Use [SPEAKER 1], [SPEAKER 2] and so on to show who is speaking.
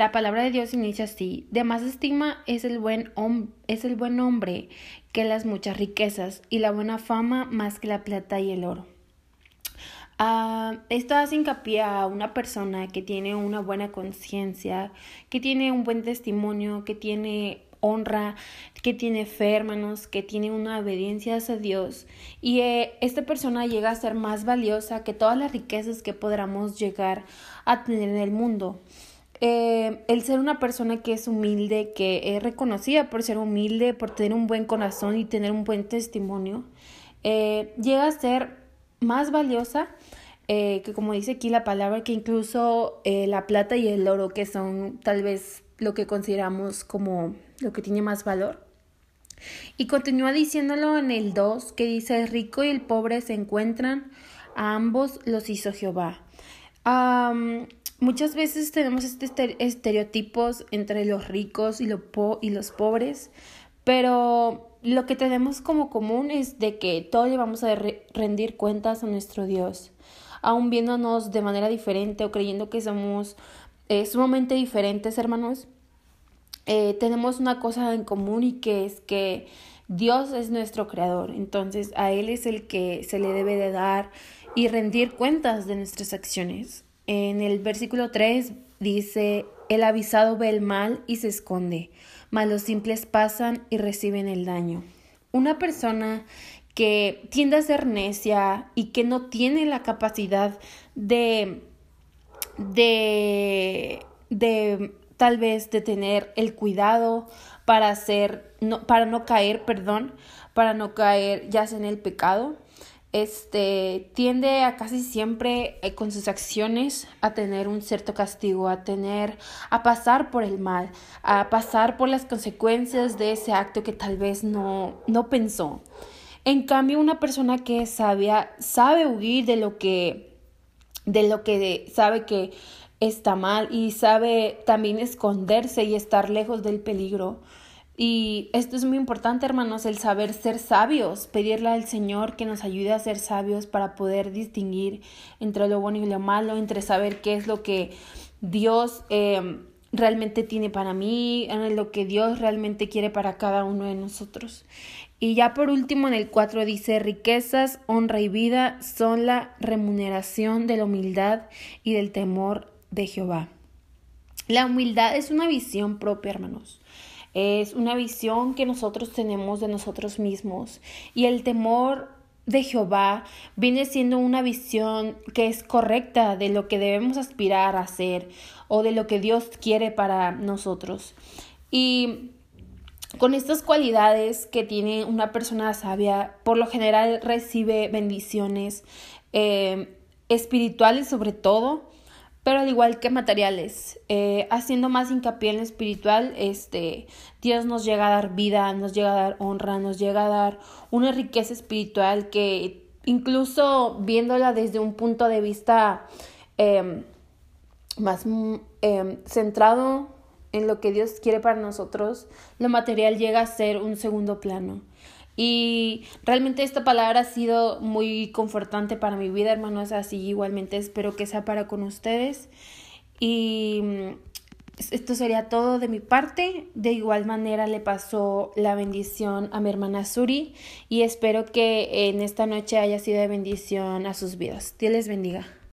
[SPEAKER 1] La palabra de Dios inicia así, de más estima es el buen, es el buen hombre que las muchas riquezas y la buena fama más que la plata y el oro. Uh, esto hace hincapié a una persona que tiene una buena conciencia, que tiene un buen testimonio, que tiene honra, que tiene fe, hermanos, que tiene una obediencia a Dios. Y eh, esta persona llega a ser más valiosa que todas las riquezas que podamos llegar a tener en el mundo. Eh, el ser una persona que es humilde, que es reconocida por ser humilde, por tener un buen corazón y tener un buen testimonio, eh, llega a ser más valiosa eh, que como dice aquí la palabra, que incluso la plata y el oro, que son tal vez lo que consideramos como lo que tiene más valor. Y continúa diciéndolo en el 2, que dice, el rico y el pobre se encuentran, a ambos los hizo Jehová. Muchas veces tenemos este estereotipos entre los ricos y, y los pobres, pero lo que tenemos como común es de que todos le vamos a rendir cuentas a nuestro Dios, aun viéndonos de manera diferente o creyendo que somos eh, sumamente diferentes, hermanos. Eh, tenemos una cosa en común y que es que Dios es nuestro creador, entonces a Él es el que se le debe de dar y rendir cuentas de nuestras acciones. En el versículo 3 dice, el avisado ve el mal y se esconde, mas los simples pasan y reciben el daño. Una persona que tiende a ser necia y que no tiene la capacidad de, de, de tal vez de tener el cuidado para hacer, no, para no caer, perdón, para no caer ya sea en el pecado, este tiende a casi siempre eh, con sus acciones a tener un cierto castigo, a tener a pasar por el mal, a pasar por las consecuencias de ese acto que tal vez no no pensó. En cambio, una persona que es sabe huir de lo que de lo que sabe que está mal y sabe también esconderse y estar lejos del peligro. Y esto es muy importante, hermanos, el saber ser sabios, pedirle al Señor que nos ayude a ser sabios para poder distinguir entre lo bueno y lo malo, entre saber qué es lo que Dios eh, realmente tiene para mí, lo que Dios realmente quiere para cada uno de nosotros. Y ya por último en el 4 dice, riquezas, honra y vida son la remuneración de la humildad y del temor de Jehová. La humildad es una visión propia, hermanos. Es una visión que nosotros tenemos de nosotros mismos y el temor de Jehová viene siendo una visión que es correcta de lo que debemos aspirar a hacer o de lo que Dios quiere para nosotros. Y con estas cualidades que tiene una persona sabia, por lo general recibe bendiciones eh, espirituales sobre todo, pero al igual que materiales, eh, haciendo más hincapié en lo espiritual, este, Dios nos llega a dar vida, nos llega a dar honra, nos llega a dar una riqueza espiritual que incluso viéndola desde un punto de vista em, más em, centrado en lo que Dios quiere para nosotros, lo material llega a ser un segundo plano. Y realmente esta palabra ha sido muy confortante para mi vida, hermanos, así igualmente espero que sea para con ustedes. Y mm, esto sería todo de mi parte. De igual manera le pasó la bendición a mi hermana Suri y espero que en esta noche haya sido de bendición a sus vidas. Dios les bendiga.